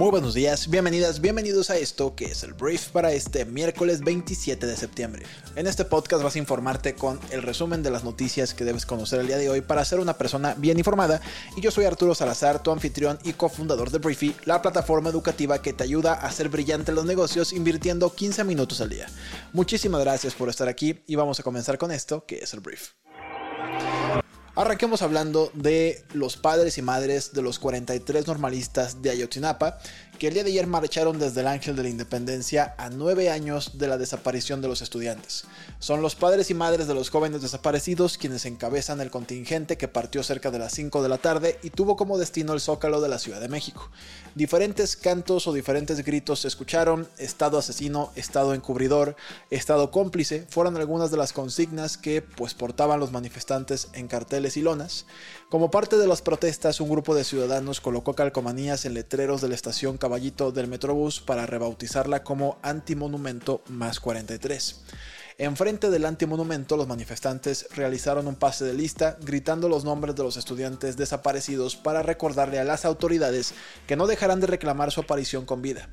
Muy buenos días, bienvenidas, bienvenidos a esto que es el brief para este miércoles 27 de septiembre. En este podcast vas a informarte con el resumen de las noticias que debes conocer el día de hoy para ser una persona bien informada y yo soy Arturo Salazar, tu anfitrión y cofundador de Briefy, la plataforma educativa que te ayuda a hacer brillante los negocios invirtiendo 15 minutos al día. Muchísimas gracias por estar aquí y vamos a comenzar con esto que es el brief. Arranquemos hablando de los padres y madres de los 43 normalistas de Ayotzinapa que el día de ayer marcharon desde el Ángel de la Independencia a nueve años de la desaparición de los estudiantes. Son los padres y madres de los jóvenes desaparecidos quienes encabezan el contingente que partió cerca de las 5 de la tarde y tuvo como destino el Zócalo de la Ciudad de México. Diferentes cantos o diferentes gritos se escucharon, Estado asesino, Estado encubridor, Estado cómplice, fueron algunas de las consignas que pues portaban los manifestantes en carteles y lonas. Como parte de las protestas, un grupo de ciudadanos colocó calcomanías en letreros de la estación Caballito del Metrobús para rebautizarla como Antimonumento más 43. Enfrente del antimonumento, los manifestantes realizaron un pase de lista gritando los nombres de los estudiantes desaparecidos para recordarle a las autoridades que no dejarán de reclamar su aparición con vida.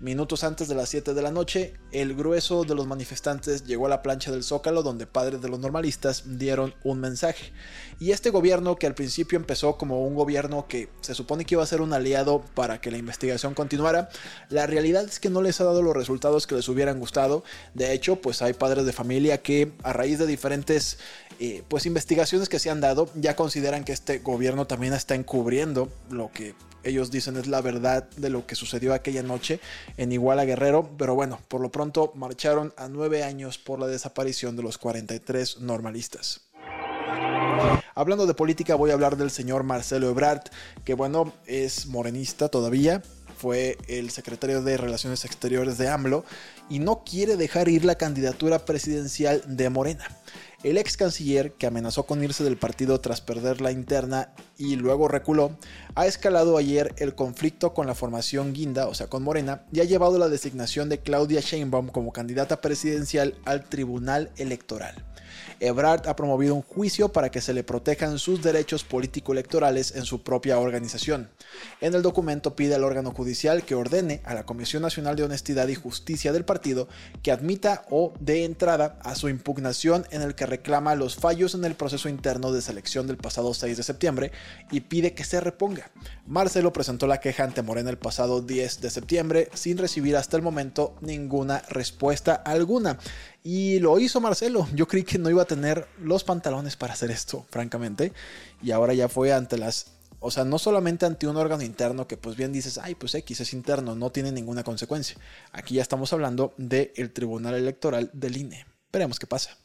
Minutos antes de las 7 de la noche, el grueso de los manifestantes llegó a la plancha del Zócalo donde padres de los normalistas dieron un mensaje. Y este gobierno que al principio empezó como un gobierno que se supone que iba a ser un aliado para que la investigación continuara, la realidad es que no les ha dado los resultados que les hubieran gustado. De hecho, pues hay padres de familia que a raíz de diferentes eh, pues investigaciones que se han dado ya consideran que este gobierno también está encubriendo lo que ellos dicen es la verdad de lo que sucedió aquella noche en Iguala Guerrero, pero bueno, por lo pronto marcharon a nueve años por la desaparición de los 43 normalistas. Hablando de política, voy a hablar del señor Marcelo Ebrard, que bueno, es morenista todavía, fue el secretario de Relaciones Exteriores de AMLO y no quiere dejar ir la candidatura presidencial de Morena. El ex canciller, que amenazó con irse del partido tras perder la interna y luego reculó, ha escalado ayer el conflicto con la formación Guinda, o sea, con Morena, y ha llevado la designación de Claudia Sheinbaum como candidata presidencial al Tribunal Electoral. Ebrard ha promovido un juicio para que se le protejan sus derechos político-electorales en su propia organización. En el documento pide al órgano judicial que ordene a la Comisión Nacional de Honestidad y Justicia del partido que admita o dé entrada a su impugnación en el que reclama los fallos en el proceso interno de selección del pasado 6 de septiembre y pide que se reponga. Marcelo presentó la queja ante Morena el pasado 10 de septiembre sin recibir hasta el momento ninguna respuesta alguna. Y lo hizo Marcelo. Yo creí que no iba a tener los pantalones para hacer esto, francamente. Y ahora ya fue ante las... O sea, no solamente ante un órgano interno que pues bien dices, ay, pues X es interno, no tiene ninguna consecuencia. Aquí ya estamos hablando del Tribunal Electoral del INE. Veremos qué pasa.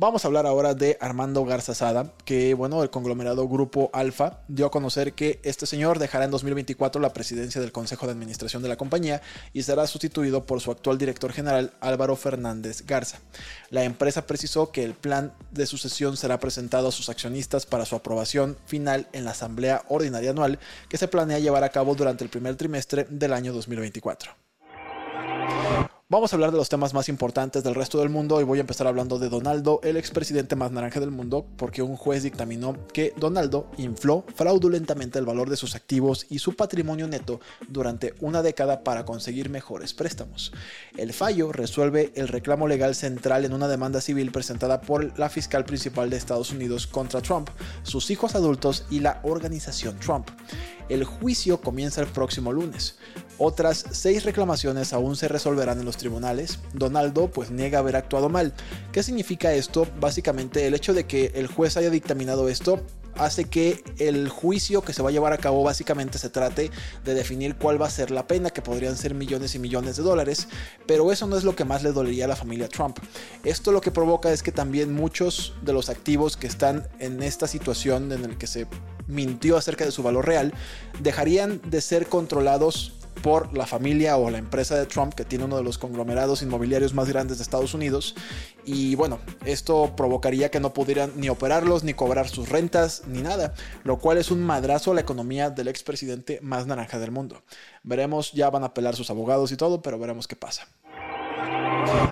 Vamos a hablar ahora de Armando Garza Sada, que bueno, el conglomerado Grupo Alfa dio a conocer que este señor dejará en 2024 la presidencia del Consejo de Administración de la compañía y será sustituido por su actual director general Álvaro Fernández Garza. La empresa precisó que el plan de sucesión será presentado a sus accionistas para su aprobación final en la Asamblea Ordinaria Anual que se planea llevar a cabo durante el primer trimestre del año 2024. Vamos a hablar de los temas más importantes del resto del mundo y voy a empezar hablando de Donaldo, el expresidente más naranja del mundo, porque un juez dictaminó que Donaldo infló fraudulentamente el valor de sus activos y su patrimonio neto durante una década para conseguir mejores préstamos. El fallo resuelve el reclamo legal central en una demanda civil presentada por la fiscal principal de Estados Unidos contra Trump, sus hijos adultos y la organización Trump. El juicio comienza el próximo lunes. Otras seis reclamaciones aún se resolverán en los tribunales. Donaldo pues niega haber actuado mal. ¿Qué significa esto? Básicamente el hecho de que el juez haya dictaminado esto hace que el juicio que se va a llevar a cabo básicamente se trate de definir cuál va a ser la pena, que podrían ser millones y millones de dólares, pero eso no es lo que más le dolería a la familia Trump. Esto lo que provoca es que también muchos de los activos que están en esta situación en el que se mintió acerca de su valor real, dejarían de ser controlados por la familia o la empresa de Trump, que tiene uno de los conglomerados inmobiliarios más grandes de Estados Unidos. Y bueno, esto provocaría que no pudieran ni operarlos, ni cobrar sus rentas, ni nada, lo cual es un madrazo a la economía del expresidente más naranja del mundo. Veremos, ya van a apelar sus abogados y todo, pero veremos qué pasa.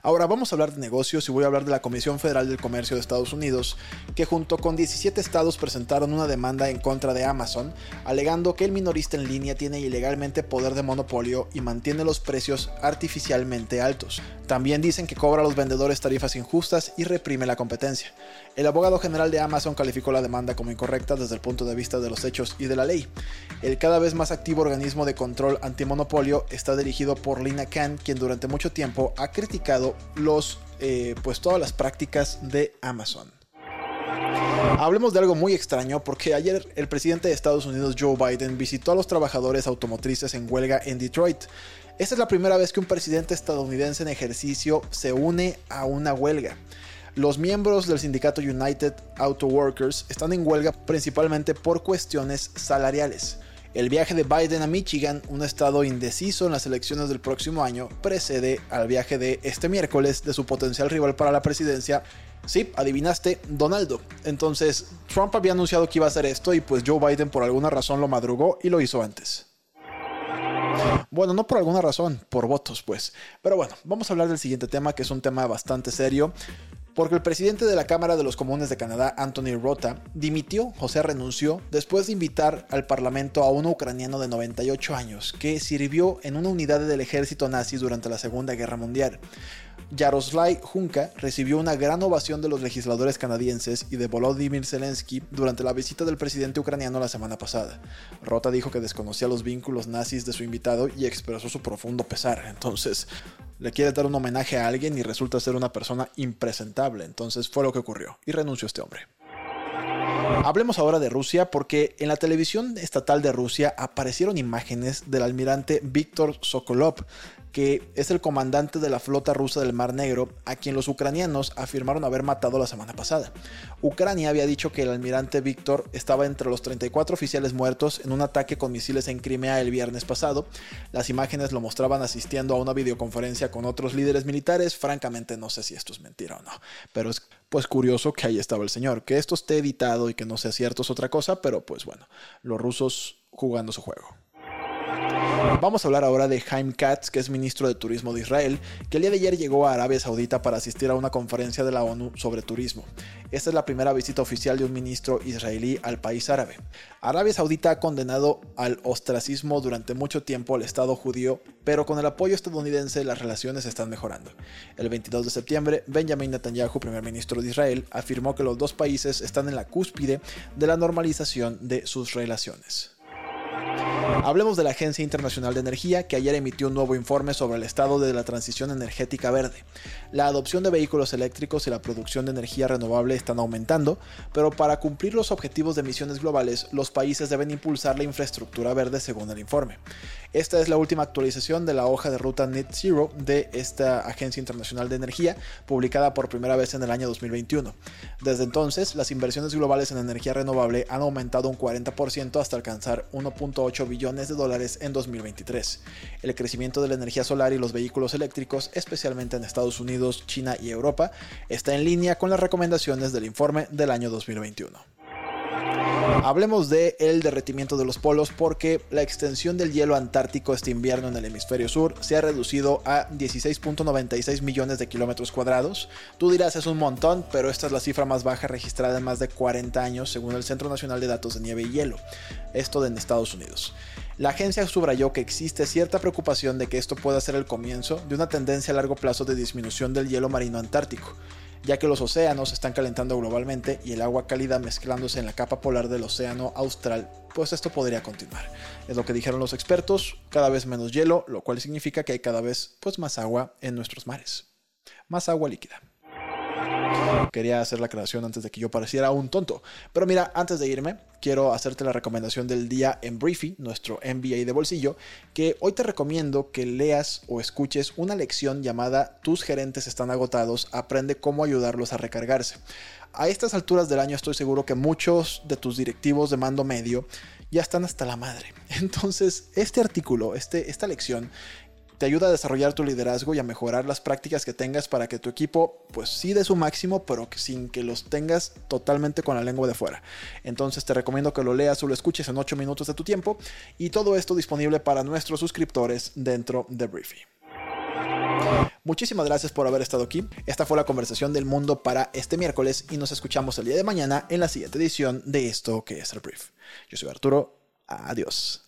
Ahora vamos a hablar de negocios y voy a hablar de la Comisión Federal del Comercio de Estados Unidos, que junto con 17 estados presentaron una demanda en contra de Amazon, alegando que el minorista en línea tiene ilegalmente poder de monopolio y mantiene los precios artificialmente altos. También dicen que cobra a los vendedores tarifas injustas y reprime la competencia. El abogado general de Amazon calificó la demanda como incorrecta desde el punto de vista de los hechos y de la ley. El cada vez más activo organismo de control antimonopolio está dirigido por Lina Khan, quien durante mucho tiempo ha criticado los, eh, pues todas las prácticas de Amazon. Hablemos de algo muy extraño porque ayer el presidente de Estados Unidos Joe Biden visitó a los trabajadores automotrices en huelga en Detroit. Esta es la primera vez que un presidente estadounidense en ejercicio se une a una huelga. Los miembros del sindicato United Auto Workers están en huelga principalmente por cuestiones salariales. El viaje de Biden a Michigan, un estado indeciso en las elecciones del próximo año, precede al viaje de este miércoles de su potencial rival para la presidencia. Sí, adivinaste, Donaldo. Entonces, Trump había anunciado que iba a hacer esto y pues Joe Biden por alguna razón lo madrugó y lo hizo antes. Bueno, no por alguna razón, por votos, pues. Pero bueno, vamos a hablar del siguiente tema, que es un tema bastante serio. Porque el presidente de la Cámara de los Comunes de Canadá, Anthony Rota, dimitió, o sea, renunció, después de invitar al Parlamento a un ucraniano de 98 años, que sirvió en una unidad del ejército nazi durante la Segunda Guerra Mundial. Yaroslav Junka recibió una gran ovación de los legisladores canadienses y de Volodymyr Zelensky durante la visita del presidente ucraniano la semana pasada. Rota dijo que desconocía los vínculos nazis de su invitado y expresó su profundo pesar. Entonces, le quiere dar un homenaje a alguien y resulta ser una persona impresentable. Entonces fue lo que ocurrió y renunció este hombre. Hablemos ahora de Rusia porque en la televisión estatal de Rusia aparecieron imágenes del almirante Víctor Sokolov, que es el comandante de la flota rusa del Mar Negro, a quien los ucranianos afirmaron haber matado la semana pasada. Ucrania había dicho que el almirante Víctor estaba entre los 34 oficiales muertos en un ataque con misiles en Crimea el viernes pasado. Las imágenes lo mostraban asistiendo a una videoconferencia con otros líderes militares. Francamente no sé si esto es mentira o no, pero es pues curioso que ahí estaba el señor. Que esto esté editado y que no sea cierto es otra cosa, pero pues bueno, los rusos jugando su juego. Vamos a hablar ahora de Jaime Katz, que es ministro de Turismo de Israel, que el día de ayer llegó a Arabia Saudita para asistir a una conferencia de la ONU sobre turismo. Esta es la primera visita oficial de un ministro israelí al país árabe. Arabia Saudita ha condenado al ostracismo durante mucho tiempo al Estado judío, pero con el apoyo estadounidense las relaciones están mejorando. El 22 de septiembre, Benjamin Netanyahu, primer ministro de Israel, afirmó que los dos países están en la cúspide de la normalización de sus relaciones. Hablemos de la Agencia Internacional de Energía, que ayer emitió un nuevo informe sobre el estado de la transición energética verde. La adopción de vehículos eléctricos y la producción de energía renovable están aumentando, pero para cumplir los objetivos de emisiones globales, los países deben impulsar la infraestructura verde según el informe. Esta es la última actualización de la hoja de ruta Net Zero de esta Agencia Internacional de Energía, publicada por primera vez en el año 2021. Desde entonces, las inversiones globales en energía renovable han aumentado un 40% hasta alcanzar 1.8 billones de dólares en 2023. El crecimiento de la energía solar y los vehículos eléctricos, especialmente en Estados Unidos, China y Europa, está en línea con las recomendaciones del informe del año 2021. Hablemos de el derretimiento de los polos porque la extensión del hielo antártico este invierno en el hemisferio sur se ha reducido a 16.96 millones de kilómetros cuadrados. Tú dirás es un montón, pero esta es la cifra más baja registrada en más de 40 años según el Centro Nacional de Datos de Nieve y Hielo, esto en Estados Unidos. La agencia subrayó que existe cierta preocupación de que esto pueda ser el comienzo de una tendencia a largo plazo de disminución del hielo marino antártico ya que los océanos están calentando globalmente y el agua cálida mezclándose en la capa polar del océano austral, pues esto podría continuar. Es lo que dijeron los expertos, cada vez menos hielo, lo cual significa que hay cada vez pues, más agua en nuestros mares. Más agua líquida. Quería hacer la creación antes de que yo pareciera un tonto. Pero mira, antes de irme, quiero hacerte la recomendación del día en Briefy, nuestro MBA de bolsillo, que hoy te recomiendo que leas o escuches una lección llamada Tus gerentes están agotados, aprende cómo ayudarlos a recargarse. A estas alturas del año estoy seguro que muchos de tus directivos de mando medio ya están hasta la madre. Entonces, este artículo, este, esta lección, te ayuda a desarrollar tu liderazgo y a mejorar las prácticas que tengas para que tu equipo, pues sí de su máximo, pero sin que los tengas totalmente con la lengua de fuera. Entonces te recomiendo que lo leas o lo escuches en 8 minutos de tu tiempo y todo esto disponible para nuestros suscriptores dentro de Briefy. Muchísimas gracias por haber estado aquí. Esta fue la conversación del mundo para este miércoles y nos escuchamos el día de mañana en la siguiente edición de esto que es el Brief. Yo soy Arturo. Adiós.